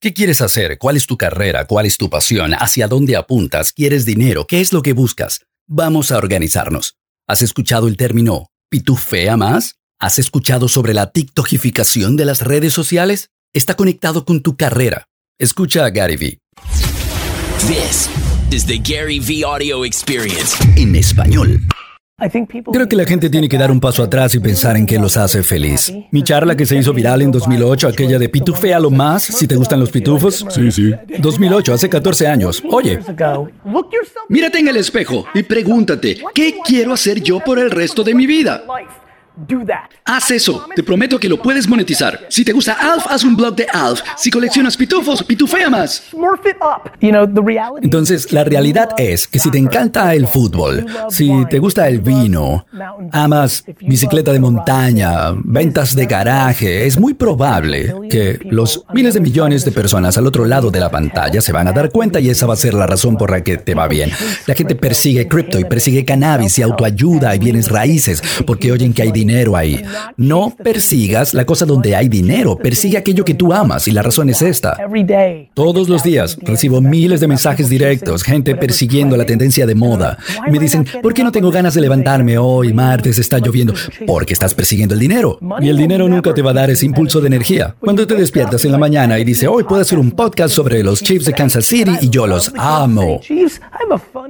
¿Qué quieres hacer? ¿Cuál es tu carrera? ¿Cuál es tu pasión? ¿Hacia dónde apuntas? ¿Quieres dinero? ¿Qué es lo que buscas? Vamos a organizarnos. ¿Has escuchado el término pitufea más? ¿Has escuchado sobre la tiktokificación de las redes sociales? Está conectado con tu carrera. Escucha a Gary Vee. This is the Gary V Audio Experience. En español. Creo que la gente tiene que dar un paso atrás y pensar en qué los hace feliz. Mi charla que se hizo viral en 2008, aquella de pitufea lo más, si te gustan los pitufos. Sí, sí. 2008, hace 14 años. Oye, Mírate en el espejo y pregúntate, ¿qué quiero hacer yo por el resto de mi vida? Haz eso, te prometo que lo puedes monetizar. Si te gusta Alf, haz un blog de Alf. Si coleccionas pitufos, pitufea más. entonces la realidad es que si te encanta el fútbol, si te gusta el vino, amas bicicleta de montaña, ventas de garaje, es muy probable que los miles de millones de personas al otro lado de la pantalla se van a dar cuenta y esa va a ser la razón por la que te va bien. La gente persigue cripto y persigue cannabis y autoayuda y bienes raíces porque oyen que hay dinero No persigas la cosa donde hay dinero, persigue aquello que tú amas y la razón es esta. Todos los días recibo miles de mensajes directos, gente persiguiendo la tendencia de moda. Me dicen, ¿por qué no tengo ganas de levantarme hoy, martes, está lloviendo? Porque estás persiguiendo el dinero. Y el dinero nunca te va a dar ese impulso de energía. Cuando te despiertas en la mañana y dices, hoy puedo hacer un podcast sobre los Chiefs de Kansas City y yo los amo.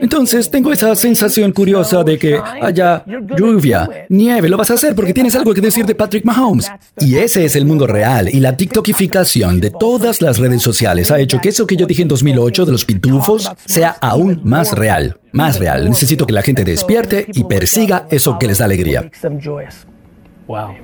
Entonces tengo esa sensación curiosa de que haya lluvia, nieve, lo vas a porque tienes algo que decir de Patrick Mahomes. Y ese es el mundo real. Y la TikTokificación de todas las redes sociales ha hecho que eso que yo dije en 2008 de los pitufos sea aún más real. Más real. Necesito que la gente despierte y persiga eso que les da alegría. Wow.